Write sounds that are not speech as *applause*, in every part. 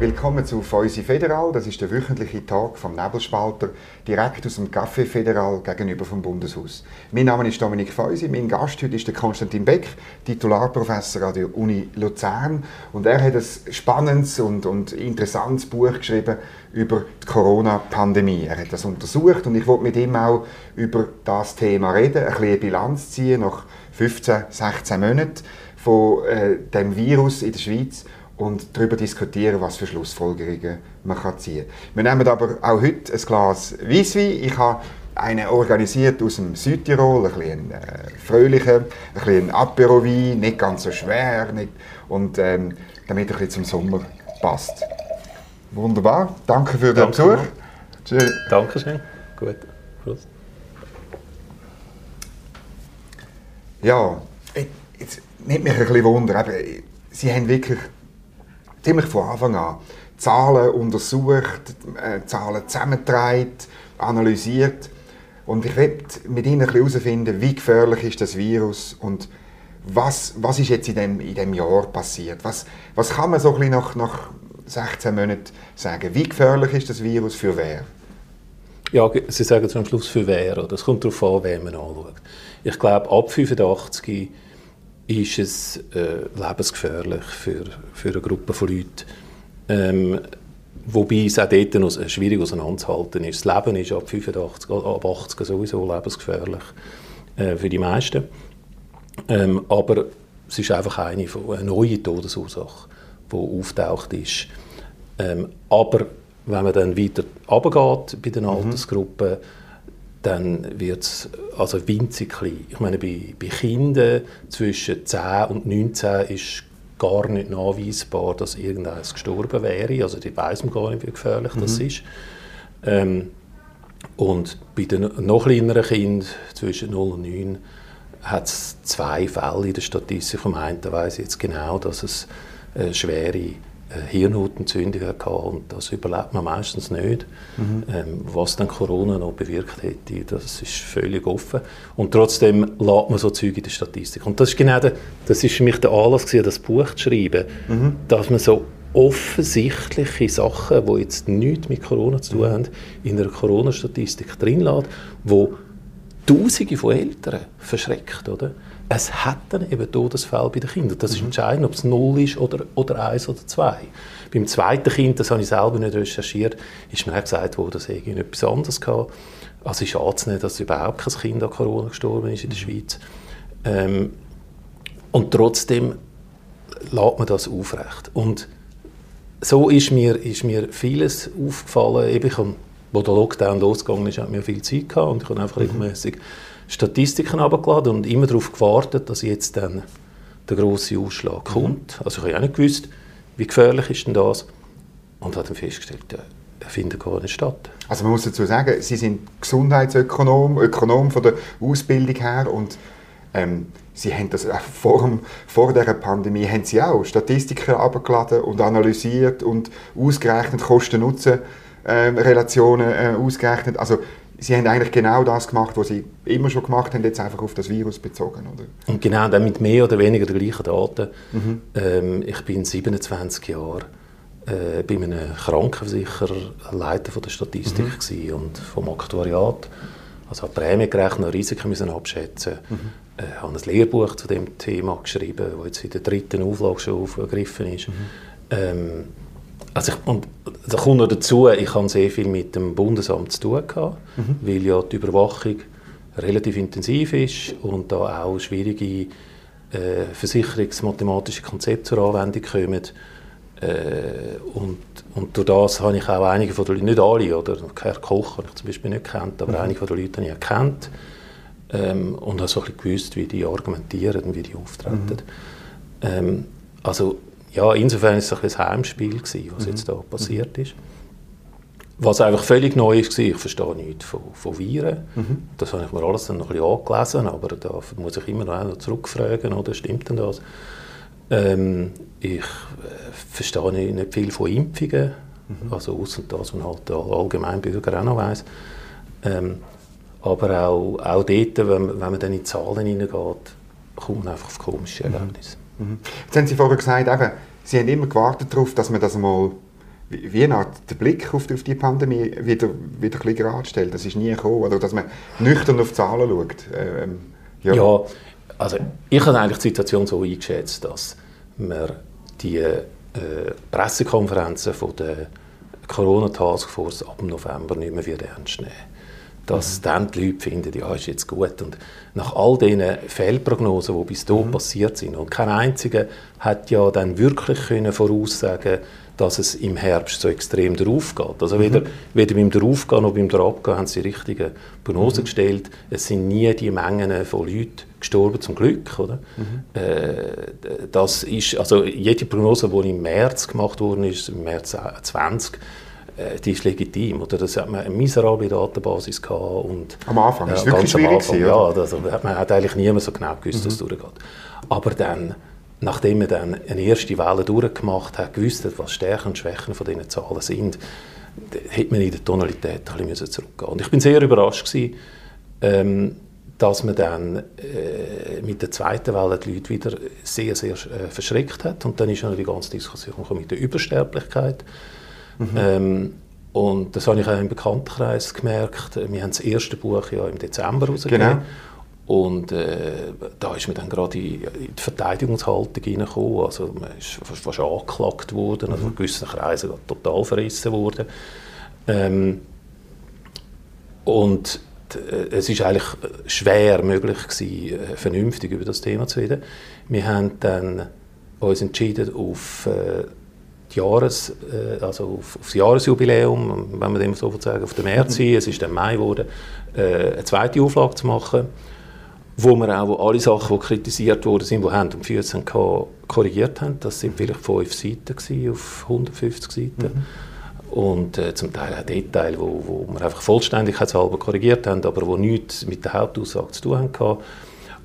Willkommen zu Feusi Federal. Das ist der wöchentliche Tag vom Nebelspalter, direkt aus dem Café Federal gegenüber vom Bundeshaus. Mein Name ist Dominik Feusi. Mein Gast heute ist der Konstantin Beck, Titularprofessor an der Uni Luzern. Und er hat ein spannendes und, und interessantes Buch geschrieben über die Corona-Pandemie. Er hat das untersucht und ich wollte mit ihm auch über das Thema reden, ein bisschen Bilanz ziehen nach 15, 16 Monaten von äh, dem Virus in der Schweiz und darüber diskutieren, was für Schlussfolgerungen man kann ziehen kann. Wir nehmen aber auch heute ein Glas Weisswein. Ich habe einen organisiert aus dem Südtirol, ein bisschen äh, fröhlicher, ein bisschen Aperowein, nicht ganz so schwer nicht, und ähm, damit er ein bisschen zum Sommer passt. Wunderbar, danke für den Besuch. Tschüss. Dankeschön. Gut. Prost. Ja, jetzt nimmt mich ein bisschen Wunder. Sie haben wirklich ziemlich von Anfang an Zahlen untersucht, äh, Zahlen zusammengetragen, analysiert. Und ich will mit Ihnen herausfinden, wie gefährlich ist das Virus und was, was ist jetzt in dem, in dem Jahr passiert? Was, was kann man so ein nach, nach 16 Monaten sagen? Wie gefährlich ist das Virus für wer? Ja, Sie sagen zum Schluss für wer. Das kommt darauf an, wen man anschaut. Ich glaube, ab 85 ist es äh, lebensgefährlich für, für eine Gruppe von Leuten. Ähm, wobei es auch dort noch schwierig auseinanderzuhalten ist. Das Leben ist ab 85, ab 80 sowieso lebensgefährlich äh, für die meisten. Ähm, aber es ist einfach eine, eine neue Todesursache, die auftaucht ist. Ähm, aber wenn man dann weiter runtergeht bei den mhm. Dann wird es also winzig klein. Ich meine, bei, bei Kindern zwischen 10 und 19 ist gar nicht nachweisbar, dass irgendeines gestorben wäre. Also die weiß man gar nicht, wie gefährlich mhm. das ist. Ähm, und bei den noch kleineren Kindern zwischen 0 und 9 hat es zwei Fälle in der Statistik. Vom einen weiß ich jetzt genau, dass es äh, schwere Hirnhautentzündung hatte und das überlebt man meistens nicht. Mhm. Ähm, was dann Corona noch bewirkt hätte, das ist völlig offen. Und trotzdem lädt man so Zeug in der Statistik. Und das ist genau der, das ist für mich der Anlass gewesen, das Buch zu schreiben, mhm. dass man so offensichtliche Sachen, die jetzt nichts mit Corona zu tun haben, in einer Corona-Statistik drin lässt, wo Tausende von Eltern verschreckt, oder? Es hat dann eben Todesfälle bei den Kindern. Das ist mhm. entscheidend, ob es null ist oder, oder eins oder zwei. Beim zweiten Kind, das habe ich selber nicht recherchiert, ist mir gesagt worden, dass irgendwie etwas anderes hatte. Also ist anzunehmen, dass überhaupt kein Kind an Corona gestorben ist in der mhm. Schweiz. Ähm, und trotzdem lässt man das aufrecht. Und so ist mir, ist mir vieles aufgefallen. Eben, ich habe, wo der Lockdown losgegangen ist, hatte mir viel Zeit gehabt und ich habe einfach mhm. Statistiken abgeladen und immer darauf gewartet, dass jetzt dann der große Ausschlag mhm. kommt. Also ich habe auch nicht gewusst, wie gefährlich ist denn das und habe dann festgestellt, ja, er findet gar nicht statt. Also man muss dazu sagen, Sie sind Gesundheitsökonom, Ökonom von der Ausbildung her und ähm, Sie haben das vor, vor der Pandemie haben Sie auch Statistiken abgeladen und analysiert und ausgerechnet Kosten-Nutzen-Relationen äh, ausgerechnet. Also Sie haben eigentlich genau das gemacht, was Sie immer schon gemacht haben, jetzt einfach auf das Virus bezogen, oder? Und genau, dann mit mehr oder weniger den gleichen Daten. Mhm. Ähm, ich bin 27 Jahre äh, bei einem Krankenversicherer Leiter von der Statistik mhm. und vom Aktuariat. Also habe Prämie gerechnet, Risiken müssen abschätzen. Mhm. Äh, habe ein Lehrbuch zu dem Thema geschrieben, das jetzt in der dritten Auflage schon aufgegriffen ist. Mhm. Ähm, also ich, und da kommt noch dazu, ich habe sehr viel mit dem Bundesamt zu tun gehabt, mhm. weil ja die Überwachung relativ intensiv ist und da auch schwierige äh, versicherungsmathematische Konzepte zur Anwendung kommen. Äh, und, und durch das habe ich auch einige von den Leuten, nicht alle, oder Herr Koch habe ich zum Beispiel nicht kennt, aber mhm. einige von den Leuten habe ich erkannt ähm, und habe so ein bisschen gewusst, wie die argumentieren und wie die auftreten. Mhm. Ähm, also ja, insofern war es ein, ein Heimspiel, gewesen, was mhm. jetzt da passiert ist. Was einfach völlig neu ist, ich verstehe nichts von, von Viren. Mhm. Das habe ich mir alles dann noch ein bisschen angelesen, aber da muss ich immer noch zurückfragen, oder stimmt denn das? Ähm, ich äh, verstehe nicht, nicht, viel von Impfungen, mhm. also außer das, was man halt der Allgemeinbürger auch noch weiss. Ähm, aber auch, auch dort, wenn, wenn man dann in die Zahlen hineingeht, kommt man einfach auf komische mhm. Erlebnisse. Mhm. Jetzt haben Sie vorher gesagt, eben, Sie haben immer gewartet darauf, dass man das mal wie, eine der Blick auf die, auf die Pandemie wieder, wieder ein bisschen gerade stellt. Das ist nie gekommen, oder dass man nüchtern auf die Zahlen schaut. Ähm, ja. ja. also ich habe eigentlich die Situation so eingeschätzt, dass wir die äh, Pressekonferenzen von der Corona-Taskforce ab November nicht mehr ernst nehmen dass mhm. dann die Leute finden, ja, ist jetzt gut. Und nach all diesen Fehlprognosen, die bis dahin mhm. passiert sind, und kein einziger hat ja dann wirklich können voraussagen dass es im Herbst so extrem darauf geht. Also weder, mhm. weder beim Draufgehen noch beim Drabgehen haben sie die richtigen Prognosen mhm. gestellt. Es sind nie die Mengen von Leuten gestorben, zum Glück. Oder? Mhm. Äh, das ist, also jede Prognose, die im März gemacht worden ist, im März 20, äh, die ist legitim. Oder das hat man eine miserable Datenbasis gehabt. Und, am Anfang ja, ist es wirklich schwierig Anfang, gewesen, Ja, also, man hat eigentlich niemand so genau gewusst, mhm. dass es durchgeht. Aber dann, nachdem man dann eine erste Welle durchgemacht hat, gewusst hat, was Stärken und Schwächen von diesen Zahlen sind, hätte man in der Tonalität ein bisschen zurückgehen Und ich bin sehr überrascht gewesen, ähm, dass man dann äh, mit der zweiten Welle die Leute wieder sehr, sehr äh, verschreckt hat. Und dann ist ja die ganze Diskussion mit der Übersterblichkeit Mhm. Ähm, und das habe ich auch im Bekanntenkreis gemerkt. Wir haben das erste Buch ja im Dezember rausgegeben. Genau. Und äh, da ist man dann gerade in, in die Verteidigungshaltung hineingekommen. Also man ist fast, fast angeklagt worden, also in gewissen Kreisen total verrissen worden. Ähm, und äh, es ist eigentlich schwer möglich gewesen, äh, vernünftig über das Thema zu reden. Wir haben dann uns entschieden, auf äh, Jahres, äh, also auf, das Jahresjubiläum, wenn man dem so sagen, auf dem März mhm. es ist dann Mai geworden, äh, eine zweite Auflage zu machen, wo wir auch wo alle Sachen, die kritisiert worden sind, die Hand und Füße haben, korrigiert haben. Das sind vielleicht fünf Seiten gewesen, auf 150 Seiten. Mhm. Und äh, zum Teil auch Details, wo, wo wir einfach vollständigkeitshalber korrigiert haben, aber wo nichts mit der Hauptaussage zu tun haben.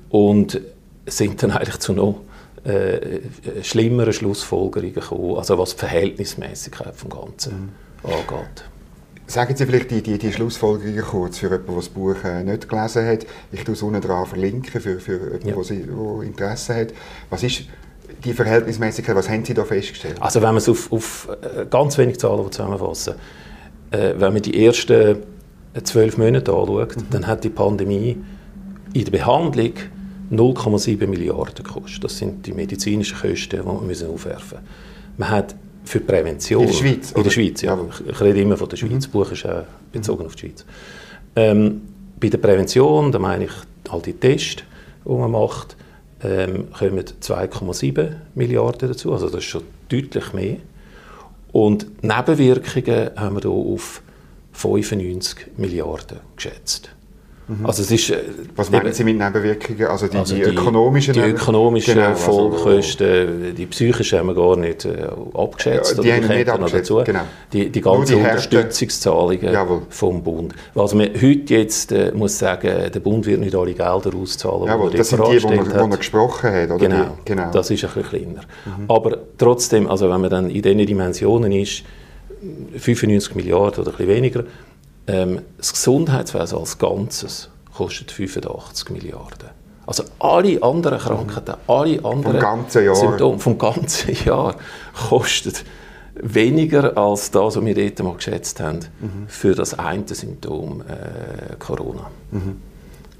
Und sind dann *laughs* eigentlich zu noch äh, schlimmere Schlussfolgerungen gekommen, also was die Verhältnismäßigkeit vom Ganzen mhm. angeht. Sagen Sie vielleicht die, die, die Schlussfolgerungen kurz für jemanden, der das Buch äh, nicht gelesen hat. Ich tue es unten dran verlinken für, für jemanden, ja. der Interesse hat. Was ist die Verhältnismäßigkeit, was haben Sie da festgestellt? Also wenn man es auf, auf äh, ganz wenig Zahlen zusammenfassen äh, wenn man die ersten zwölf Monate anschaut, mhm. dann hat die Pandemie in der Behandlung 0,7 Milliarden kostet. Das sind die medizinischen Kosten, die wir müssen aufwerfen müssen. Man hat für Prävention... In der Schweiz? In der Schweiz, ja. Ich rede immer von der Schweiz. Mhm. Das Buch ist auch bezogen mhm. auf die Schweiz. Ähm, bei der Prävention, da meine ich all die Tests, die man macht, ähm, kommen 2,7 Milliarden dazu. Also das ist schon deutlich mehr. Und Nebenwirkungen haben wir hier auf 95 Milliarden geschätzt. Mhm. Also es ist, äh, Was meinen Sie mit Nebenwirkungen? Also die, also die, die ökonomischen Die ökonomischen genau, Folgekosten, also, die psychischen haben wir gar nicht äh, abgeschätzt. Ja, die haben wir nicht abgeschätzt, dazu. genau. Die, die ganzen Unterstützungszahlungen Jawohl. vom Bund. Was man heute jetzt äh, muss sagen, der Bund wird nicht alle Gelder auszahlen, Jawohl, die das sind die, die man, man gesprochen hat. Oder genau, die, genau, das ist ein bisschen kleiner. Mhm. Aber trotzdem, also wenn man dann in diesen Dimensionen ist, 95 Milliarden oder ein bisschen weniger, ähm, das Gesundheitswesen als Ganzes kostet 85 Milliarden. Also alle anderen Krankheiten, alle anderen vom. Symptome vom ganzen *laughs* Jahr kosten weniger als das, was wir dort mal geschätzt haben, mhm. für das eine Symptom äh, Corona. Mhm.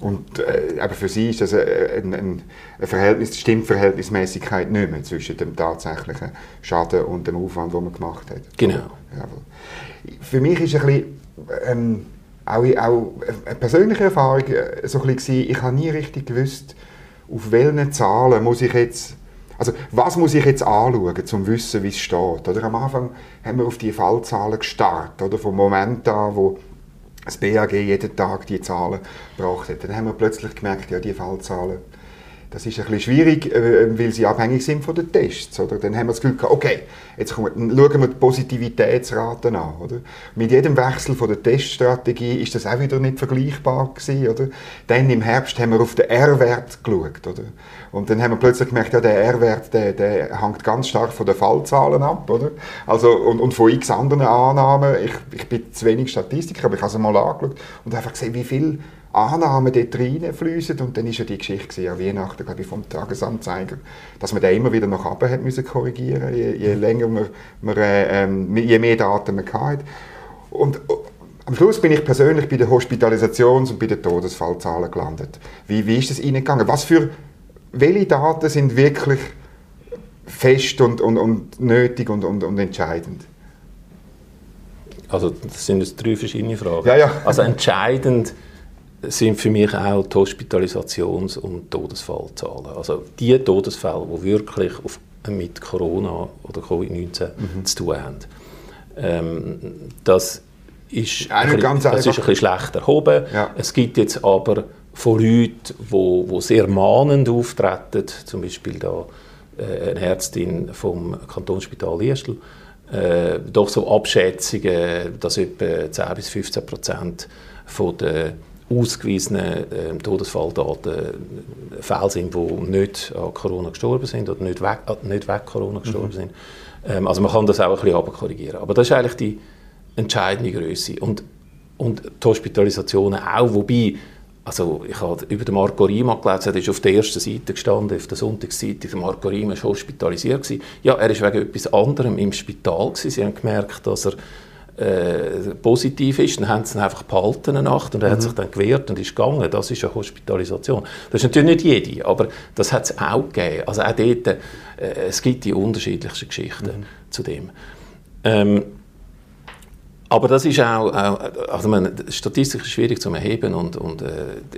Und äh, aber für Sie ist das ein, ein, ein Verhältnis, stimmt Verhältnismäßigkeit nicht mehr zwischen dem tatsächlichen Schaden und dem Aufwand, den man gemacht hat. Genau. Ja, für mich ist ein bisschen ähm, auch, auch eine persönliche Erfahrung äh, so ein bisschen, ich habe nie richtig gewusst, auf welchen Zahlen muss ich jetzt, also was muss ich jetzt anschauen, um zu wissen, wie es steht. Oder am Anfang haben wir auf die Fallzahlen gestartet, oder vom Moment an, wo das BAG jeden Tag die Zahlen gebracht hat. Dann haben wir plötzlich gemerkt, ja, die Fallzahlen das ist ein bisschen schwierig, äh, weil sie abhängig sind von den Tests. Oder? Dann haben wir das Gefühl, okay, jetzt schauen wir die Positivitätsraten an. Oder? Mit jedem Wechsel von der Teststrategie ist das auch wieder nicht vergleichbar gewesen. Oder? Dann im Herbst haben wir auf den R-Wert geschaut. Oder? Und dann haben wir plötzlich gemerkt, ja, der R-Wert der, der hängt ganz stark von den Fallzahlen ab. Oder? Also, und, und von x anderen Annahmen. Ich, ich bin zu wenig Statistiker, aber ich habe es mal angeschaut und einfach gesehen, wie viel Annahmen dort reinfließen und dann ist ja die Geschichte an Weihnachten, glaube ich, vom Tagesanzeiger, dass man da immer wieder nach oben müssen korrigieren je, je länger man, man äh, ähm, je mehr Daten man hatte. Und am Schluss bin ich persönlich bei den Hospitalisations- und bei den Todesfallzahlen gelandet. Wie, wie ist das Ihnen gegangen? Was für, welche Daten sind wirklich fest und, und, und nötig und, und, und entscheidend? Also das sind jetzt drei verschiedene Fragen. Ja, ja. Also entscheidend sind für mich auch die Hospitalisations- und Todesfallzahlen. Also die Todesfälle, die wirklich mit Corona oder Covid-19 mhm. zu tun haben. Ähm, das ist, ja, ein, bisschen, das ist ein bisschen schlecht erhoben. Ja. Es gibt jetzt aber von Leuten, die, die sehr mahnend auftreten, zum Beispiel da äh, eine Ärztin vom Kantonsspital Liestel, äh, doch so Abschätzungen, dass etwa 10 bis 15 Prozent von der ausgewiesenen äh, Todesfalldaten Fälle sind, die nicht an Corona gestorben sind oder nicht weg, äh, nicht weg Corona gestorben mhm. sind. Ähm, also man kann das auch ein bisschen korrigieren. Aber das ist eigentlich die entscheidende Größe. Und, und die Hospitalisationen auch, wobei also ich habe über den Marco Rima gelesen, er ist auf der ersten Seite gestanden, auf der Sonntagsseite, der Marco Rima war hospitalisiert. Gewesen. Ja, er ist wegen etwas anderem im Spital. Gewesen. Sie haben gemerkt, dass er äh, positiv ist, dann haben sie ihn einfach behalten eine Nacht und er mhm. hat sich dann gewehrt und ist gegangen. Das ist eine Hospitalisation. Das ist natürlich nicht jede, aber das hat es auch gegeben. Also auch dort, äh, es gibt die unterschiedlichsten Geschichten mhm. zu dem. Ähm, aber das ist auch, auch also meine, Statistik ist schwierig zu erheben und, und äh,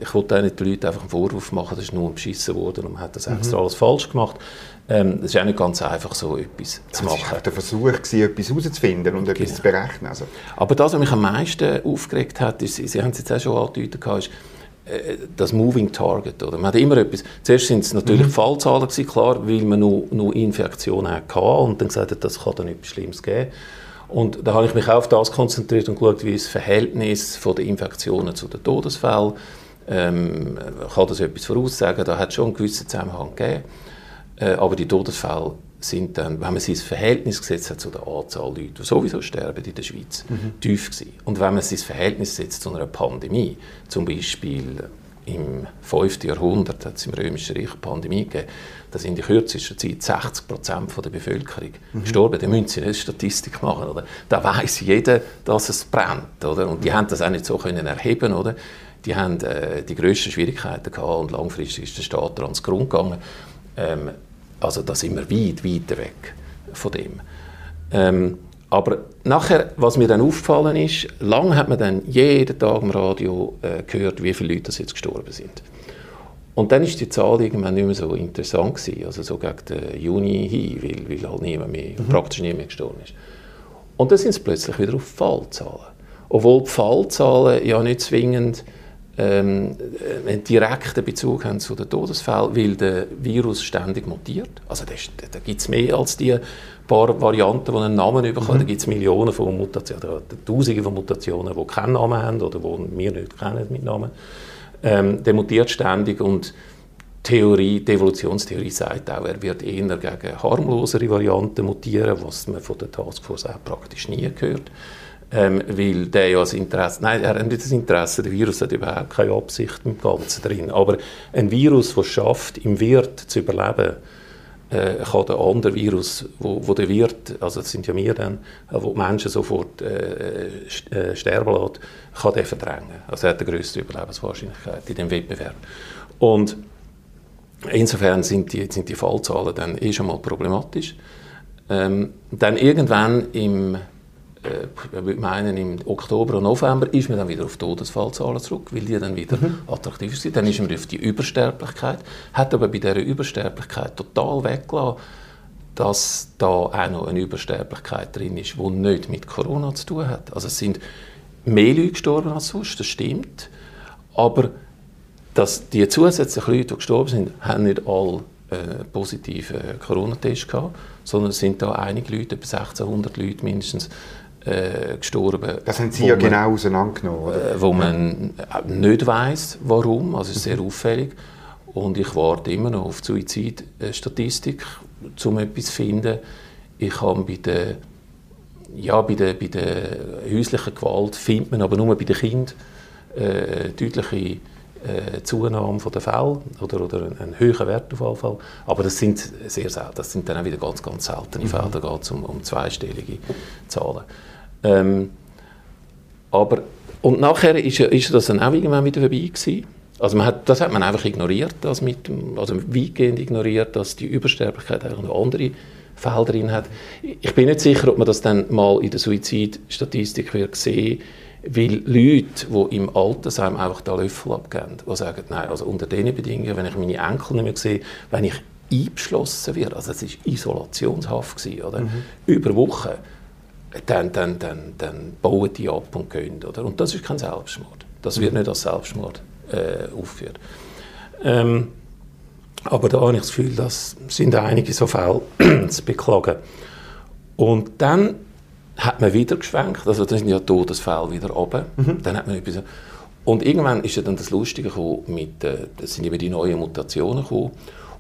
ich wollte auch nicht den Leuten einfach einen Vorwurf machen, das ist nur beschissen worden und man hat das mhm. extra alles falsch gemacht. Ähm, es ist auch nicht ganz einfach, so etwas zu machen. Es war der Versuch, gewesen, etwas herauszufinden und etwas genau. zu berechnen. Also. Aber das, was mich am meisten aufgeregt hat, ist, Sie haben es jetzt auch schon angedeutet, ist, äh, das Moving Target. Oder? Man hat immer etwas, zuerst sind es natürlich mhm. Fallzahlen, gewesen, klar, weil man nur, nur Infektionen hatte und dann gesagt hat, das kann dann etwas Schlimmes geben. Und da habe ich mich auch auf das konzentriert und geschaut, wie das Verhältnis von den Infektionen zu den Todesfällen, ähm, kann das etwas voraussagen, da hat es schon einen gewissen Zusammenhang gegeben. Äh, aber die Todesfälle sind dann, wenn man sie ins Verhältnis gesetzt hat zu der Anzahl Leute, die sowieso sterben in der Schweiz, mhm. tief gewesen. Und wenn man sie ins Verhältnis setzt zu einer Pandemie, zum Beispiel im 5. Jahrhundert hat es im Römischen Reich eine Pandemie gegeben, da sind in kürzester Zeit 60 Prozent der Bevölkerung mhm. gestorben. Da müssen Sie nicht Statistik machen. Oder? Da weiß jeder, dass es brennt. Oder? Und die mhm. haben das auch nicht so können erheben oder? Die haben äh, die grössten Schwierigkeiten gehabt und langfristig ist der Staat daran Grund gegangen. Ähm, also da sind wir weit, weit weg von dem. Ähm, aber nachher, was mir dann aufgefallen ist, lang hat man dann jeden Tag im Radio äh, gehört, wie viele Leute jetzt gestorben sind. Und dann ist die Zahl irgendwann nicht mehr so interessant gewesen, also so gegen den Juni hin, weil, weil halt niemand mehr, mhm. praktisch niemand mehr gestorben ist. Und dann sind es plötzlich wieder auf Fallzahlen. Obwohl die Fallzahlen ja nicht zwingend ähm, einen direkten Bezug haben zu den Todesfällen, weil der Virus ständig mutiert. Also da, da gibt es mehr als die paar Varianten, die einen Namen bekommen. Mhm. Da gibt es Millionen von Mutationen, oder Tausende von Mutationen, die keinen Namen haben oder die wir nicht kennen mit Namen. Ähm, der mutiert ständig und Theorie, die Evolutionstheorie sagt auch, er wird eher gegen harmlosere Varianten mutieren, was man von der Taskforce auch praktisch nie gehört. Ähm, weil der ja das Interesse, nein, er hat nicht das Interesse, der Virus hat überhaupt keine Absicht im Ganzen drin. Aber ein Virus, das schafft, im Wirt zu überleben, äh, kann der andere Virus, wo, wo der Wirt, also das sind ja wir dann, äh, wo die Menschen sofort äh, äh, sterben lässt, kann der verdrängen. Also er hat die grösste Überlebenswahrscheinlichkeit in dem Wettbewerb. Und insofern sind die, sind die Fallzahlen dann eh schon mal problematisch. Ähm, dann irgendwann im äh, ich meine, im Oktober und November ist man dann wieder auf Todesfallzahlen zurück, weil die dann wieder mhm. attraktiv sind. Dann ist man auf die Übersterblichkeit, hat aber bei dieser Übersterblichkeit total weggelassen, dass da auch noch eine Übersterblichkeit drin ist, die nicht mit Corona zu tun hat. Also es sind mehr Leute gestorben als sonst, das stimmt, aber dass die zusätzlichen Leute, die gestorben sind, haben nicht alle äh, positive Corona-Test gehabt, sondern es sind da einige Leute, etwa 1600 Leute mindestens, äh, gestorben. Das haben Sie ja man, genau auseinandergenommen, oder? Äh, wo man nicht weiß, warum. Also ist sehr auffällig. Und ich warte immer noch auf die Suizidstatistik, um etwas zu finden. Ich habe bei der, ja, bei der, bei der häuslichen Gewalt findet man aber nur bei den Kindern äh, deutliche äh, Zunahme von der Fälle oder, oder einen höheren Wert auf jeden Fall. Aber das sind sehr selten. Das sind dann auch wieder ganz, ganz seltene mhm. Fälle. Da geht es um, um zweistellige Zahlen. Ähm, aber, und nachher ist, ist das dann auch irgendwann wieder vorbei gewesen. Also man hat, das hat man einfach ignoriert, das mit, also weitgehend ignoriert, dass die Übersterblichkeit eigentlich noch andere Fälle drin hat. Ich bin nicht sicher, ob man das dann mal in der Suizidstatistik wird sehen weil Leute, die im Altersheim einfach den Löffel abgeben, die sagen, nein, also unter diesen Bedingungen, wenn ich meine Enkel nicht mehr sehe, wenn ich eingeschlossen werde, also es war Isolationshaft, gewesen, oder? Mhm. über Wochen, dann, dann, dann, dann bauen die ab und gehen. Oder? Und das ist kein Selbstmord. Das wird mhm. nicht als Selbstmord äh, aufgeführt. Ähm, aber da habe ich das Gefühl, dass sind einige so Fälle *clears throat* zu beklagen. Und dann hat man wieder geschwenkt, also dann sind ja Todesfälle wieder oben. Mhm. Dann hat man etwas, und irgendwann ist ja dann das Lustige gekommen, mit, äh, das sind eben die neuen Mutationen gekommen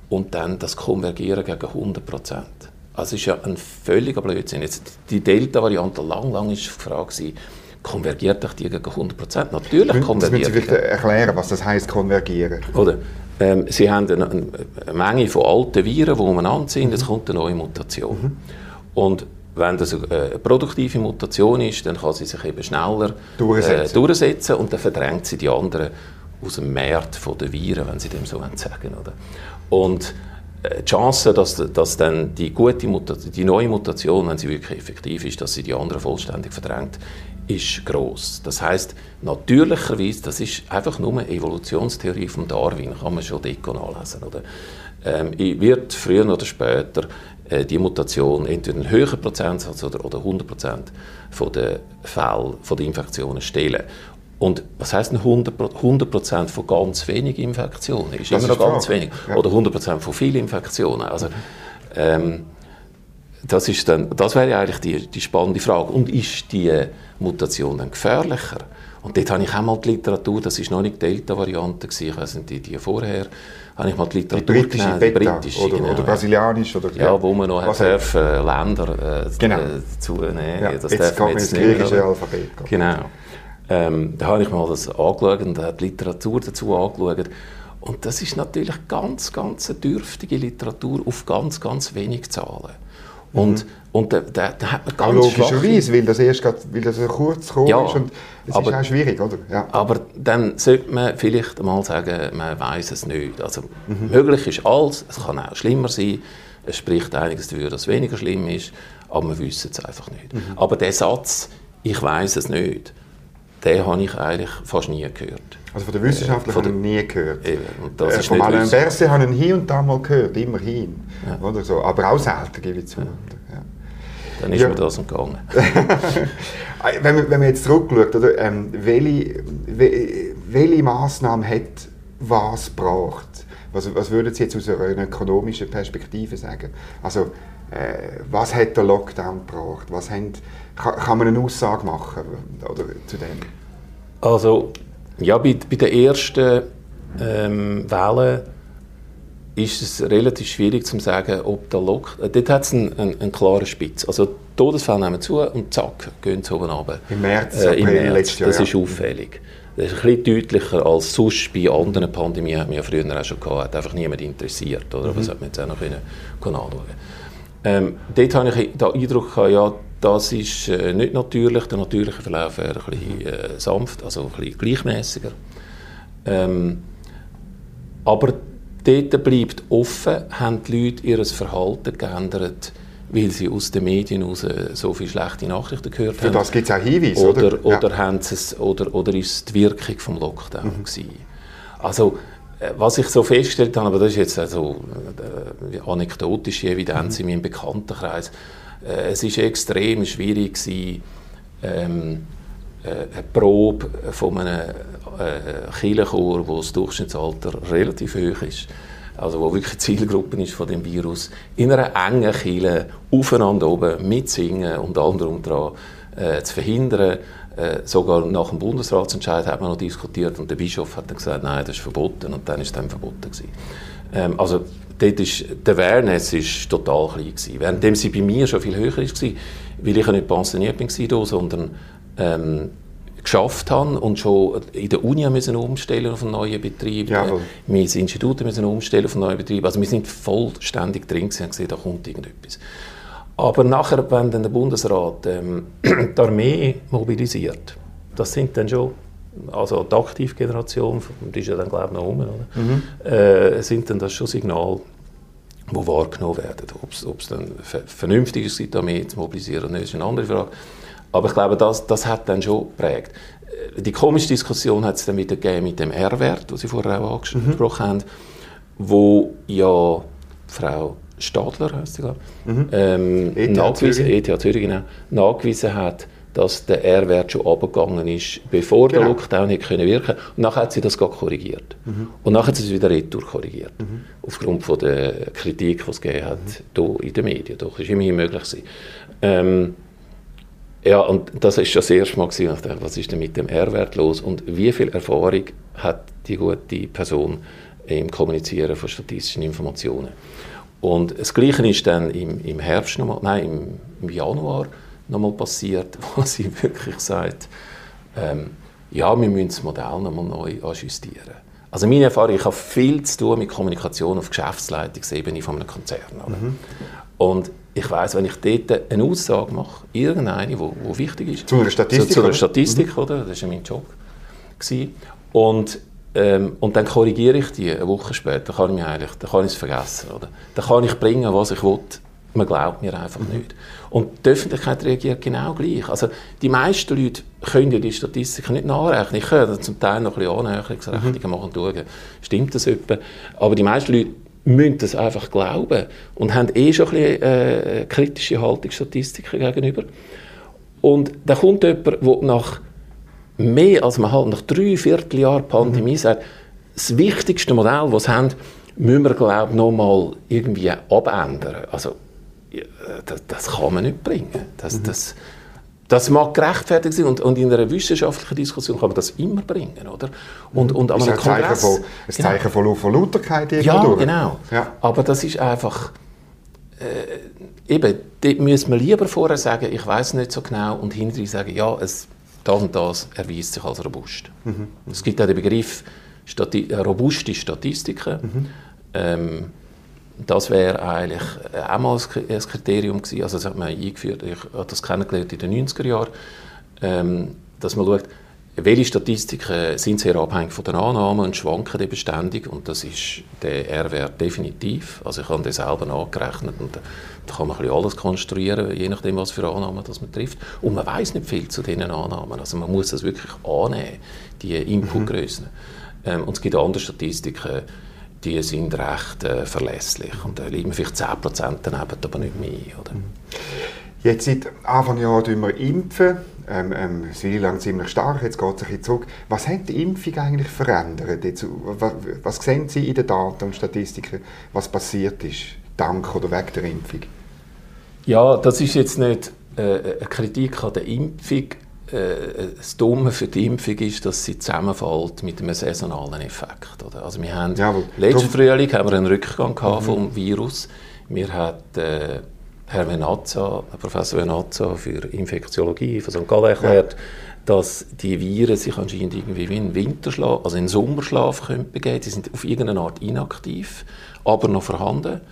und dann das Konvergieren gegen 100 Prozent. Also es ist ja ein völliger Blödsinn. Jetzt, die Delta-Variante, lang, lang ist die Frage konvergiert doch die gegen 100 Prozent? Natürlich konvergiert Sie vielleicht erklären, was das heißt konvergieren? Oder? Ähm, Sie haben eine, eine, Menge von alten Viren, die umeinander sind, es kommt eine neue Mutation. Mhm. Und wenn das eine produktive Mutation ist, dann kann sie sich eben schneller durchsetzen, äh, durchsetzen und dann verdrängt sie die anderen aus dem Markt der Viren, wenn sie dem so sagen oder? Und äh, die Chance, dass, dass dann die, gute Mutation, die neue Mutation, wenn sie wirklich effektiv ist, dass sie die anderen vollständig verdrängt, ist groß. Das heißt, natürlicherweise, das ist einfach nur eine Evolutionstheorie von Darwin, kann man schon Deko nachlesen. Oder? Ähm, wird früher oder später äh, die Mutation entweder einen höheren Prozentsatz oder, oder 100 Prozent von den Fällen, von den Infektionen stellen. Und was heißt denn 100 Prozent von ganz wenig Infektionen? Ist das immer noch ganz wenig. Ja. Oder 100 Prozent von vielen Infektionen. Also, ähm, das, ist dann, das wäre eigentlich die, die spannende Frage. Und ist die Mutation dann gefährlicher? Und dort habe ich auch mal die Literatur, das war noch nicht die Delta-Variante, ich weiß nicht, die, die vorher, habe ich mal die Literatur die britische genommen, Beta, britische, oder, genau, oder brasilianisch. Oder, ja, ja, wo man noch hat dürfen, Länder äh, genau. äh, zunehmen. Ja, das jetzt kommt ins griechische Alphabet. Genau. Ähm, da habe ich mal das angeschaut und die Literatur dazu angeschaut. Und das ist natürlich ganz, ganz eine dürftige Literatur auf ganz, ganz wenig Zahlen. Und, mhm. und da, da, da hat man ganz Logischerweise, weil das erst grad, weil das so kurz gekommen ja, ist und es aber, ist auch schwierig, oder? Ja. Aber dann sollte man vielleicht mal sagen, man weiß es nicht. Also mhm. möglich ist alles, es kann auch schlimmer sein, es spricht einiges dafür, dass es weniger schlimm ist, aber wir wissen es einfach nicht. Mhm. Aber der Satz, ich weiß es nicht, den habe ich eigentlich fast nie gehört. Also von den Wissenschaftlern äh, habe ich nie gehört. Eben, äh, von Alain Berset habe ich hier und da mal gehört, immerhin. Ja. Oder so. Aber auch selten, gebe ich zu. Ja. Ja. Dann ist ja. mir das entgangen. *laughs* wenn, man, wenn man jetzt zurückschaut, oder, ähm, welche, welche Massnahme hat was gebracht? Was, was würden Sie jetzt aus einer ökonomischen Perspektive sagen? Also, äh, was hat der Lockdown gebracht? Was haben, kann, kann man eine Aussage machen oder, zu dem? Also, ja, bei, bei der ersten ähm, Welle ist es relativ schwierig zu sagen, ob der Lockdown... Äh, dort hat es einen, einen, einen, klaren Spitz. Also die Todesfälle nehmen zu und zack, gehen sie oben runter. Im März, äh, im März. Jahr. Das ist auffällig. Das ist ein bisschen deutlicher als sonst bei anderen Pandemien, hat man ja früher auch schon gehabt, hat einfach niemand interessiert. Oder? Mhm. Das hat man jetzt auch noch können, können anschauen ähm, Dort habe ich den Eindruck gehabt, ja, das ist äh, nicht natürlich. Der natürliche Verlauf wäre ein bisschen äh, sanft, also ein bisschen gleichmäßiger. Ähm, aber dort bleibt offen, haben die Leute ihr Verhalten geändert, weil sie aus den Medien raus so viele schlechte Nachrichten gehört Für haben. Für das gibt es auch Hinweise, oder? Oder, oder, ja. es, oder, oder ist die Wirkung vom Lockdown mhm. gewesen? Also, äh, was ich so festgestellt habe, aber das ist jetzt also äh, anekdotische Evidenz mhm. in meinem Bekanntenkreis, äh, es ist extrem schwierig gewesen, ähm, äh, eine Probe von einem äh, Kirchenchor, wo das Durchschnittsalter relativ hoch ist, also wo wirklich Zielgruppe ist von dem Virus, in einer engen Kirche aufeinander oben mitsingen und allem dran äh, zu verhindern. Äh, sogar nach dem Bundesratsentscheid hat man noch diskutiert und der Bischof hat dann gesagt, nein, das ist verboten und dann ist es dann verboten. Ähm, also dort ist, die Awareness ist total klein gewesen. Währenddem sie bei mir schon viel höher war, weil ich ja nicht pensioniert bin, sondern ähm, geschafft habe und schon in der Uni müssen umstellen auf einen neuen Betrieb. Jawohl. Mein Institut müssen umstellen auf einen neuen Betrieb. Also wir sind vollständig drin und gesehen, da kommt irgendetwas. Aber nachher, wenn dann der Bundesrat ähm, *clears throat* die Armee mobilisiert, das sind dann schon, also die Aktivgeneration, die ist ja dann glaube ich noch rum, oder? Äh, sind dann das schon Signale, die wahrgenommen werden. Ob es dann vernünftig ist, Armee zu mobilisieren, ist eine andere Frage. Aber ich glaube, das, das hat dann schon geprägt. Äh, die komische Diskussion hat es dann wieder gegeben mit dem R-Wert, den Sie vorher auch angesprochen mhm. haben, wo ja Frau Stadler, heißt sie, glaube mhm. ähm, ETH nachgewiesen, Zürich. ETH Zürich, genau, nachgewiesen hat, dass der R-Wert schon abgegangen ist, bevor genau. der Lockdown hätte können wirken Und nachher hat sie das korrigiert. Mhm. Und nachher hat sie es wieder retour korrigiert. Mhm. Aufgrund von der Kritik, die es gegeben hat mhm. in den Medien. Doch, ist immerhin möglich gewesen. Ähm, ja, und das ist schon das erste Mal gewesen, ich dachte, was ist denn mit dem R-Wert los und wie viel Erfahrung hat die gute Person im Kommunizieren von statistischen Informationen. Und das Gleiche ist dann im, im Herbst nochmal, nein, im, im Januar nochmal passiert, *laughs* wo sie wirklich sagt, ähm, ja, wir müssen das Modell nochmal neu ajustieren. Also meine Erfahrung, ich habe viel zu tun mit Kommunikation auf Geschäftsleitungsebene von einem Konzern. Mhm. Und ich weiß, wenn ich dort eine Aussage mache, irgendeine, die wo, wo wichtig ist. Zu einer Statistik? Zu, zu einer Statistik, oder? Mhm. oder? Das war mein Job. Gewesen. Und, ähm, und dann korrigiere ich die eine Woche später, kann ich, mich eigentlich, dann kann ich es vergessen. Oder? Dann kann ich bringen, was ich will. Man glaubt mir einfach mhm. nicht. Und die Öffentlichkeit reagiert genau gleich. Also die meisten Leute können ja die Statistiken nicht nachrechnen. Ich kann zum Teil noch ein bisschen Annäherungsrechnungen mhm. machen und schauen, stimmt das etwa. Aber die meisten Leute müssen das einfach glauben und haben eh schon ein bisschen äh, kritische Haltung Statistiken gegenüber. Und da kommt jemand, der nach mehr als man halt nach drei Vierteljahren Pandemie mhm. sagt, das wichtigste Modell, das sie haben, müssen wir, glaube ich, noch mal irgendwie abändern. Also, das, das, kann man nicht bringen. Das, mhm. das, das mag gerechtfertigt sein und, und, in einer wissenschaftlichen Diskussion kann man das immer bringen, oder? Und, und an einem ist ein Zeichen von, ein genau. Zeichen von, von Lauterkeit Ja, durch. genau. Ja. Aber das ist einfach... Äh, eben, dort müssen wir lieber vorher sagen, ich weiß nicht so genau und hinterher sagen, ja, es, das und das erweist sich als robust. Mhm. Es gibt auch den Begriff Stati robuste Statistiken. Mhm. Ähm, das wäre eigentlich auch mal ein Kriterium gewesen. Also das hat man eingeführt. Ich habe das kennengelernt in den 90er Jahren, ähm, dass man schaut, welche Statistiken sind sehr abhängig von den Annahmen und schwanken eben ständig und das ist der R-Wert definitiv. Also ich habe den selber nachgerechnet und da kann man ein bisschen alles konstruieren, je nachdem, was für Annahmen das man trifft. Und man weiß nicht viel zu diesen Annahmen. Also man muss das wirklich annehmen, die Inputgrößen. Mhm. Ähm, und es gibt andere Statistiken, die sind recht äh, verlässlich. Und da liegen vielleicht 10% daneben, aber nicht mehr. Oder? Jetzt seit Anfang Jahr impfen wir impfen. Ähm, ähm, sehr lang ziemlich stark, jetzt geht es ein bisschen zurück. Was hat die Impfung eigentlich verändert? Jetzt, was, was sehen Sie in den Daten und Statistiken, was passiert ist, dank oder wegen der Impfung? Ja, das ist jetzt nicht äh, eine Kritik an der Impfung, äh, das Dumme für die Impfung ist, dass sie zusammenfällt mit einem saisonalen Effekt. Oder? Also wir haben ja, letzten Frühling haben wir einen Rückgang gehabt mhm. vom Virus. Wir hatten äh, Herr Venazza, Professor Venazza für Infektiologie von St. Gallen erklärt, ja. dass die Viren sich anscheinend irgendwie wie in Winterschlaf, also in Sommerschlaf können begeben. Sie sind auf irgendeine Art inaktiv, aber noch vorhanden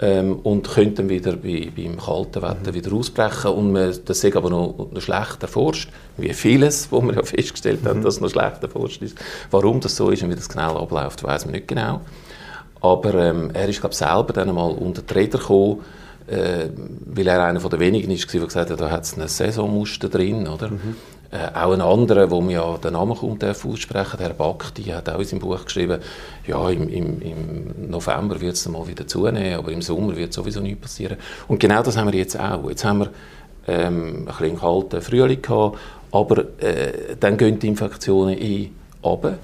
ähm, und könnten wieder bei, beim kalten Wetter mhm. wieder ausbrechen. Und man, das ist aber noch, noch schlecht erforscht, wie vieles, wo wir ja *laughs* festgestellt mhm. haben, dass noch schlecht erforscht ist. Warum das so ist und wie das genau abläuft, weiß man nicht genau. Aber ähm, er ist glaube selber dann einmal unter die Räder gekommen, äh, weil er einer der wenigen ist, der gesagt hat, da hat es ein Saisonmuster drin, oder? Mhm. Äh, auch ein anderer, wo mir ja den Namen darf aussprechen, Herr Bakti, hat auch in seinem Buch geschrieben, ja, im, im, im November wird es mal wieder zunehmen, aber im Sommer wird sowieso nichts passieren. Und genau das haben wir jetzt auch. Jetzt haben wir ähm, ein kalten Frühling gehabt, aber äh, dann gehen die Infektionen eh runter.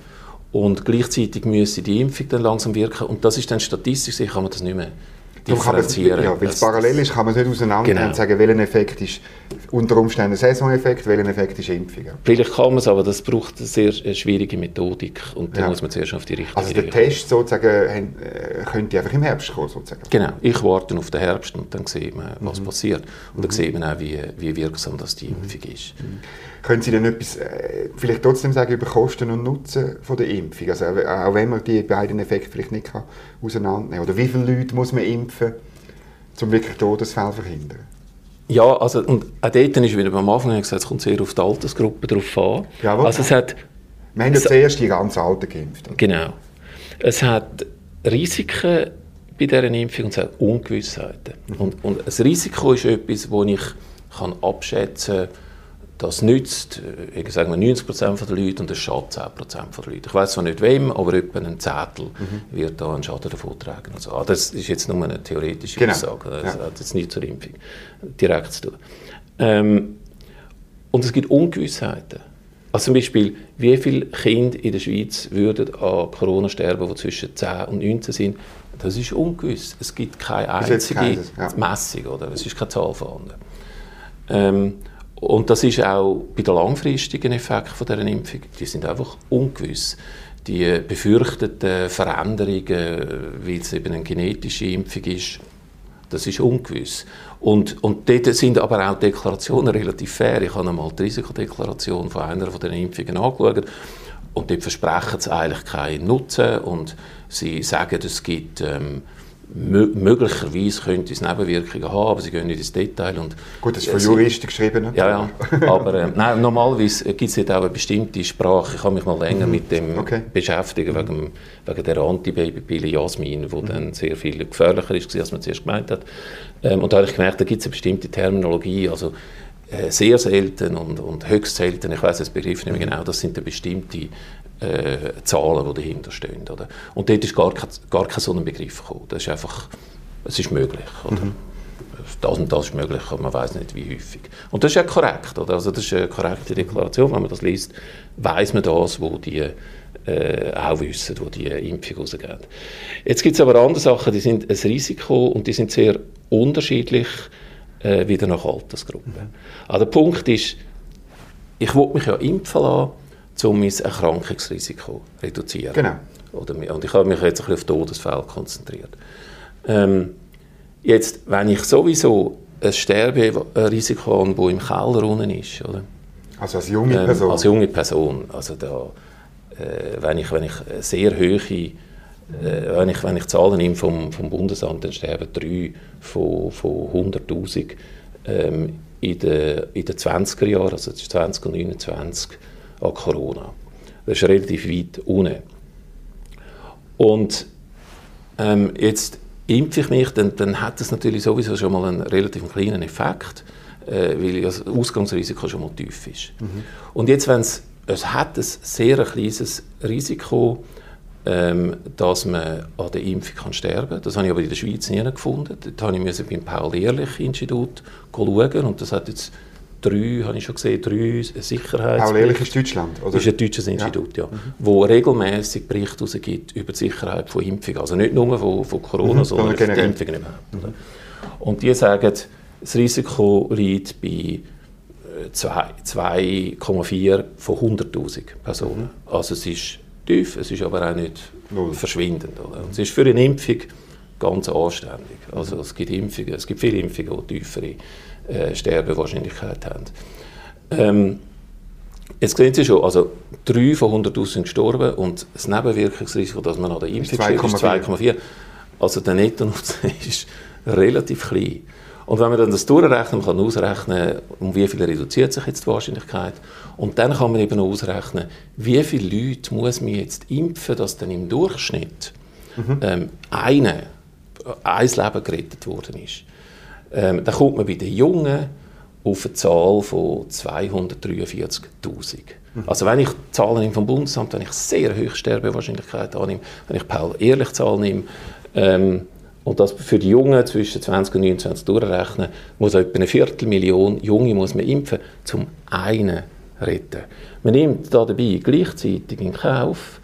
Und gleichzeitig müssen die Impfung dann langsam wirken. Und das ist dann statistisch, kann man das nicht mehr differenzieren. Ja, weil es parallel ist, kann man es nicht auseinander genau. und sagen, welcher Effekt ist unter Umständen ein Saisoneffekt, welcher Effekt ist Impfung. Vielleicht kann man es, aber das braucht eine sehr schwierige Methodik und da ja. muss man zuerst auf die richtige Also der Test sozusagen äh, könnte einfach im Herbst kommen sozusagen? Genau, ich warte auf den Herbst und dann sieht man, was mhm. passiert und dann mhm. sieht man auch, wie, wie wirksam das die Impfung mhm. ist. Mhm. Können Sie denn etwas äh, vielleicht trotzdem sagen über Kosten und Nutzen von der Impfung? Also auch wenn man die beiden Effekte vielleicht nicht kann auseinandernehmen kann. Oder wie viele Leute muss man impfen, um wirklich Todesfälle zu verhindern? Ja, also und auch dort ist, wie ich am Anfang gesagt es kommt sehr auf die Altersgruppe drauf an. Jawohl. Also es hat, wir haben ja zuerst die ganz Alten geimpft. Oder? Genau. Es hat Risiken bei dieser Impfung und es hat Ungewissheiten. Mhm. Und, und ein Risiko ist etwas, das ich kann abschätzen kann, das nützt, äh, ich sage mal 90% der Leute und das schadet 10% der Leute. Ich weiß zwar nicht wem, aber etwa ein Zettel mhm. wird da einen Schaden davon tragen. Also, ah, das ist jetzt nur eine theoretische genau. Aussage. Das ja. hat jetzt nichts zur Impfung direkt zu tun. Ähm, und es gibt Ungewissheiten. Also zum Beispiel, wie viele Kinder in der Schweiz würden an Corona sterben, die zwischen 10 und 19 sind, das ist ungewiss. Es gibt keine einzige ja. Messung, oder? es ist keine Zahl vorhanden. Ähm, und das ist auch bei den langfristigen Effekten von dieser Impfung, die sind einfach ungewiss. Die befürchteten Veränderungen, wie es eben eine genetische Impfung ist, das ist ungewiss. Und, und dort sind aber auch Deklarationen relativ fair. Ich habe einmal die Risikodeklaration von einer von den Impfungen angeschaut und dort versprechen sie eigentlich keinen Nutzen und sie sagen, es gibt ähm, möglicherweise könnte es Nebenwirkungen haben, aber sie gehen nicht ins Detail. Und Gut, das ist von Juristen geschrieben. Ja, ja. aber äh, nein, normalerweise gibt es jetzt auch eine bestimmte Sprache. Ich habe mich mal länger mhm. mit dem okay. beschäftigt, wegen, wegen der Antibabypille Jasmin, die mhm. dann sehr viel gefährlicher ist, als man zuerst gemeint hat. Ähm, und da habe ich gemerkt, da gibt es eine bestimmte Terminologie, also äh, sehr selten und, und höchst selten, ich weiß das Begriff nicht mehr genau, das sind bestimmte äh, Zahlen, die dahinter stehen. Oder? Und dort ist gar, kein, gar kein so ein Begriff gekommen. Das ist einfach, es ist möglich. Oder? Mhm. Das und das ist möglich, aber man weiß nicht, wie häufig. Und das ist ja korrekt. Oder? Also das ist eine korrekte Deklaration. Wenn man das liest, weiß man das, wo die äh, auch wissen, wo die Impfung rausgeht. Jetzt gibt es aber andere Sachen, die sind ein Risiko und die sind sehr unterschiedlich äh, wieder nach Altersgruppen. Mhm. Also der Punkt ist, ich will mich ja impfen lassen, um mein Erkrankungsrisiko zu reduzieren. Genau. Oder, und ich habe mich jetzt ein bisschen auf Todesfälle konzentriert. Ähm, jetzt, wenn ich sowieso ein Sterberisiko habe, das im Keller unten ist, oder? Also als junge ähm, Person? Als junge Person. Also da, äh, wenn, ich, wenn ich sehr hohe, äh, wenn, ich, wenn ich Zahlen nehme vom, vom Bundesamt, dann sterben drei von, von 100'000 ähm, in den, in den 20er Jahren, also 20 und 29 an Corona. Das ist relativ weit unten. Und ähm, jetzt impfe ich mich, dann, dann hat das natürlich sowieso schon mal einen relativ kleinen Effekt, äh, weil das Ausgangsrisiko schon mal tief ist. Mhm. Und jetzt, wenn es, es hat ein sehr kleines Risiko, ähm, dass man an der Impfung kann sterben kann. Das habe ich aber in der Schweiz nie gefunden. Dort musste ich beim Paul-Ehrlich-Institut schauen und das hat jetzt drei, habe ich schon gesehen, drei Sicherheits... Paul Ehrlich ist Deutschland, oder? ist ein deutsches Institut, ja. ja. Mhm. Wo regelmäßig Berichte rausgibt über die Sicherheit von Impfungen. Also nicht nur von, von Corona, mhm, sondern von Impfungen überhaupt. Mhm. Und die sagen, das Risiko liegt bei 2,4 äh, von 100'000 Personen. Mhm. Also es ist tief, es ist aber auch nicht Null. verschwindend. Es ist für eine Impfung ganz anständig. Also es gibt Impfungen, es gibt viele Impfungen, die tiefere äh, Sterbewahrscheinlichkeit haben. Ähm, jetzt sehen Sie schon, also 3 von 100'000 sind gestorben und das Nebenwirkungsrisiko, das man an der Impfung schreibt, ist 2,4. Also der Netto-Nutzen *laughs* ist relativ klein. Und wenn man dann das durchrechnet, man kann ausrechnen, um wie viel reduziert sich jetzt die Wahrscheinlichkeit. Und dann kann man eben ausrechnen, wie viele Leute muss man jetzt impfen, dass dann im Durchschnitt mhm. ähm, eine, ein Leben gerettet worden ist. Ähm, dann kommt man bei den Jungen auf eine Zahl von 243'000. Mhm. Also wenn ich Zahlen nehme vom Bundesamt, wenn ich sehr hohe Sterbewahrscheinlichkeit annehme, wenn ich Paul ehrlich Zahl nehme, ähm, und das für die Jungen zwischen 20 und 29 durchrechnen, muss etwa eine Viertelmillion Junge muss man impfen, um einen retten. Man nimmt da dabei gleichzeitig in Kauf,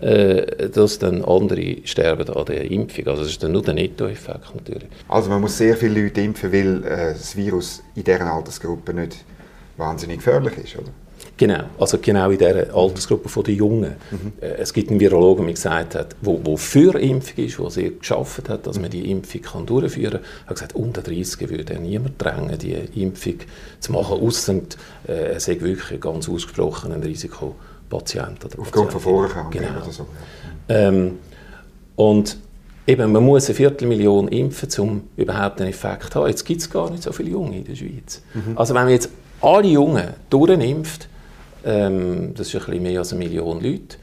äh, dass dann andere sterben an der Impfung. Also das ist dann nur der Nettoeffekt natürlich. Also man muss sehr viele Leute impfen, weil äh, das Virus in dieser Altersgruppe nicht wahnsinnig gefährlich ist, oder? Genau, also genau in dieser Altersgruppe der Jungen. Mhm. Es gibt einen Virologen, der gesagt hat, wo, wo für Impfung ist, der sehr geschafft hat, dass man die Impfung kann durchführen kann, hat gesagt, unter 30 würde niemand drängen, die Impfung zu machen, außer äh, er sei wirklich ein ganz ausgesprochen Risikopatient. Oder Aufgrund von Vorerkrankungen genau. oder so. Ähm, und eben, man muss eine Viertelmillion impfen, um überhaupt einen Effekt zu haben. Jetzt gibt es gar nicht so viele Junge in der Schweiz. Mhm. Also wenn man jetzt alle Jungen durchimpft, ähm, das ist ein bisschen mehr als eine Million Leute,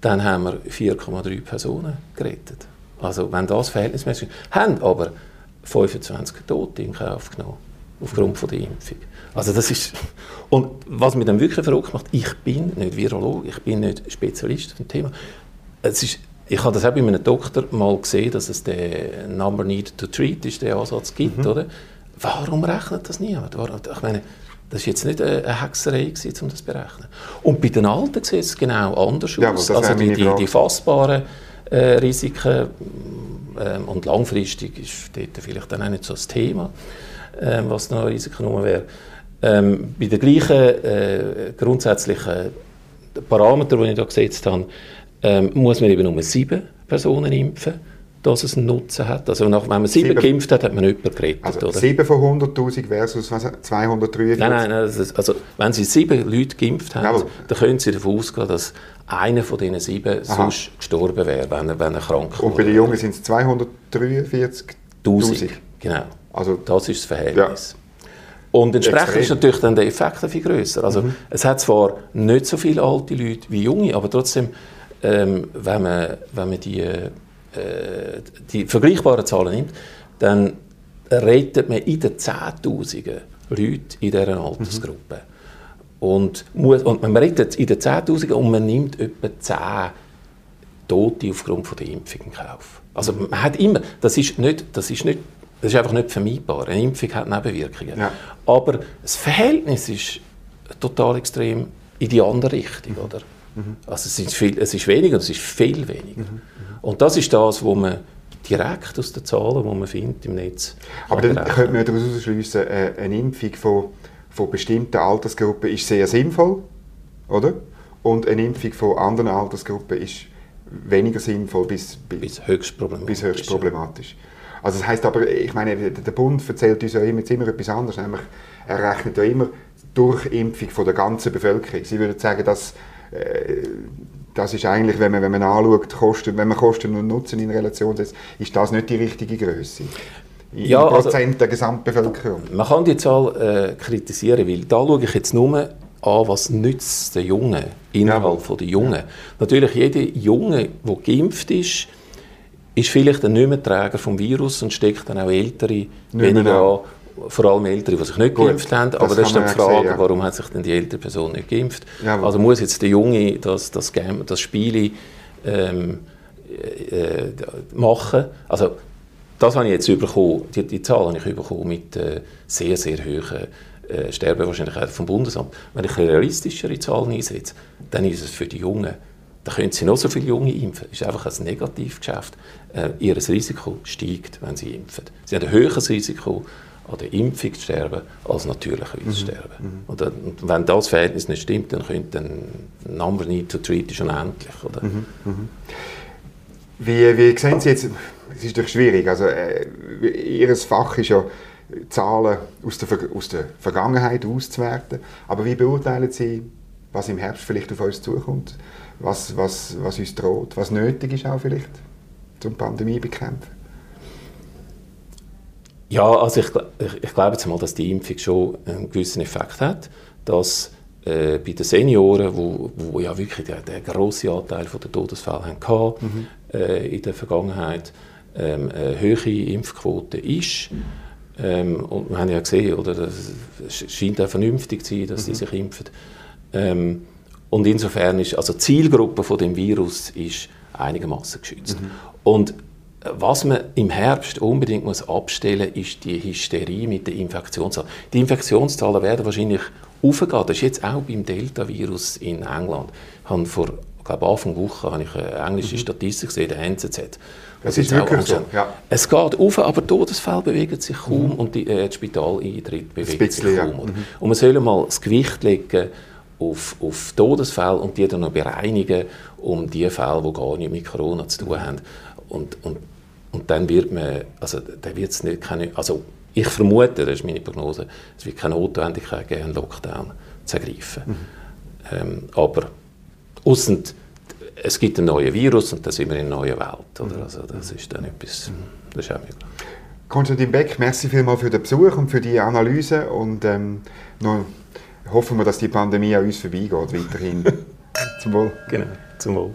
dann haben wir 4,3 Personen gerettet. Also wenn das verhältnismäßig ist. Haben aber 25 Tote in Kauf genommen, aufgrund von der Impfung. Also das ist, und was mich dann wirklich verrückt macht, ich bin nicht Virologe, ich bin nicht Spezialist auf dem Thema. Es ist, ich habe das auch bei einem Doktor mal gesehen, dass es den Number Need to Treat ist, der Ansatz gibt, mhm. oder? Warum rechnet das niemand? Ich meine, das war jetzt nicht eine Hexerei, gewesen, um das zu berechnen. Und bei den Alten sieht es genau anders ja, aus. Also die, die, die fassbaren äh, Risiken äh, und langfristig ist dort vielleicht dann auch nicht so das Thema, äh, was noch Risiken wäre. Ähm, bei den gleichen äh, grundsätzlichen Parametern, die ich hier gesetzt habe, ähm, muss man eben nur sieben Personen impfen dass es einen Nutzen hat. Also nach, wenn man sieben, sieben geimpft hat, hat man jemanden gerettet. Also oder? sieben von 100'000 versus 243? Nein, nein, nein ist, also wenn Sie sieben Leute geimpft haben, ja, dann können Sie davon ausgehen, dass einer von diesen sieben Aha. sonst gestorben wäre, wenn er, wenn er krank wäre. Und bei den Jungen sind es 243'000? genau. Also, das ist das Verhältnis. Ja. Und entsprechend Extrem. ist natürlich dann der Effekt viel größer. Also mhm. es hat zwar nicht so viele alte Leute wie junge, aber trotzdem, ähm, wenn, man, wenn man die äh, die vergleichbaren Zahlen nimmt, dann redet man in den Zehntausenden Leute in dieser Altersgruppe. Mhm. Und, muss, und man redet in den Zehntausenden und man nimmt etwa zehn Tote aufgrund von der Impfung in Kauf. Also man hat immer, das ist nicht, das ist nicht, das ist einfach nicht vermeidbar. Eine Impfung hat Nebenwirkungen. Ja. Aber das Verhältnis ist total extrem in die andere Richtung, oder? Mhm. Also es ist, viel, es ist weniger, es ist viel weniger. Mhm. Und das ist das, was man direkt aus den Zahlen, die man findet im Netz Aber dann könnte man daraus schließen, äh, eine Impfung von, von bestimmten Altersgruppen ist sehr sinnvoll, oder? Und eine Impfung von anderen Altersgruppen ist weniger sinnvoll bis, bis höchst problematisch. Bis höchst problematisch. Also das heißt aber, ich meine, der Bund erzählt uns ja immer, immer etwas anderes, nämlich er rechnet ja immer durch Impfung von der ganzen Bevölkerung. Sie würden sagen, dass äh, das ist eigentlich, wenn man, wenn man anschaut, Kosten, wenn man Kosten und Nutzen in Relation setzt, ist das nicht die richtige Größe. Ja, Prozent also, der Gesamtbevölkerung. Man kann die Zahl äh, kritisieren, weil da schaue ich jetzt nur an, was nützt den Jungen innerhalb ja. der Jungen. Ja. Natürlich, jeder Junge, der geimpft ist, ist vielleicht ein nicht mehr Träger vom Virus und steckt dann auch Ältere weniger an vor allem Ältere, die sich nicht Gut, geimpft haben. Aber das, das ist dann die Frage, sehen, ja. warum hat sich denn die ältere Person nicht geimpft? Ja, also muss jetzt der Junge das, das, Game, das Spiel ähm, äh, machen? Also das habe ich jetzt bekommen, die, die Zahl habe ich bekommen mit äh, sehr, sehr hohen äh, Sterbewahrscheinlichkeit vom Bundesamt. Wenn ich eine realistischere Zahl einsetze, dann ist es für die Jungen da können Sie noch so viele Junge impfen. Das ist einfach ein Negativgeschäft. Äh, ihr Risiko steigt, wenn Sie impfen. Sie haben ein höheres Risiko, an der Impfung zu sterben, als natürlicherweise mhm. sterben. Mhm. Und, und, wenn das Verhältnis nicht stimmt, dann könnte ein Number Need to Treat schon endlich. Oder? Mhm. Mhm. Wie, wie sehen Sie jetzt, es ist doch schwierig, also äh, Ihr Fach ist ja Zahlen aus der, aus der Vergangenheit auszuwerten, aber wie beurteilen Sie, was im Herbst vielleicht auf uns zukommt, was, was, was uns droht, was nötig ist auch vielleicht, zum Pandemie bekämpfen? Ja, also ich, ich, ich glaube jetzt mal, dass die Impfung schon einen gewissen Effekt hat, dass äh, bei den Senioren, wo, wo ja wirklich der, der große Anteil der Todesfälle hatten, mhm. äh, in der Vergangenheit ähm, eine höhere Impfquote ist. Ähm, und wir haben ja gesehen, oder, es scheint auch vernünftig zu sein, dass mhm. sie sich impfen. Ähm, und insofern ist also die Zielgruppe von dem Virus ist einigermaßen geschützt. Mhm. Und was man im Herbst unbedingt muss abstellen muss, ist die Hysterie mit den Infektionszahlen. Die Infektionszahlen werden wahrscheinlich aufgehen. Das ist jetzt auch beim Delta-Virus in England. Ich habe vor ich glaube Anfang Woche habe ich eine englische mhm. Statistik gesehen, der NZZ. Das ist wirklich so, ja. Es geht auf, aber Todesfälle bewegen sich kaum mhm. und die, äh, die Spitaleintritt bewegt sich kaum. Ja. Mhm. Und man soll mal das Gewicht legen auf, auf Todesfälle und die dann noch bereinigen um die Fälle, die gar nicht mit Corona zu tun haben. Und, und, und dann wird man, also dann wird es nicht keine, also ich vermute, das ist meine Prognose, es wird keine Notwendigkeit geben, einen Lockdown zu ergreifen. Mhm. Ähm, aber aussend, es gibt einen neuen Virus und dann sind wir in einer neuen Welt. Oder? Mhm. Also das ist dann etwas, das ist auch möglich. Konstantin Beck, merci vielmals für den Besuch und für die Analyse und ähm, noch hoffen wir, dass die Pandemie an uns vorbeigeht weiterhin. *laughs* zum Wohl. Genau, zum Wohl.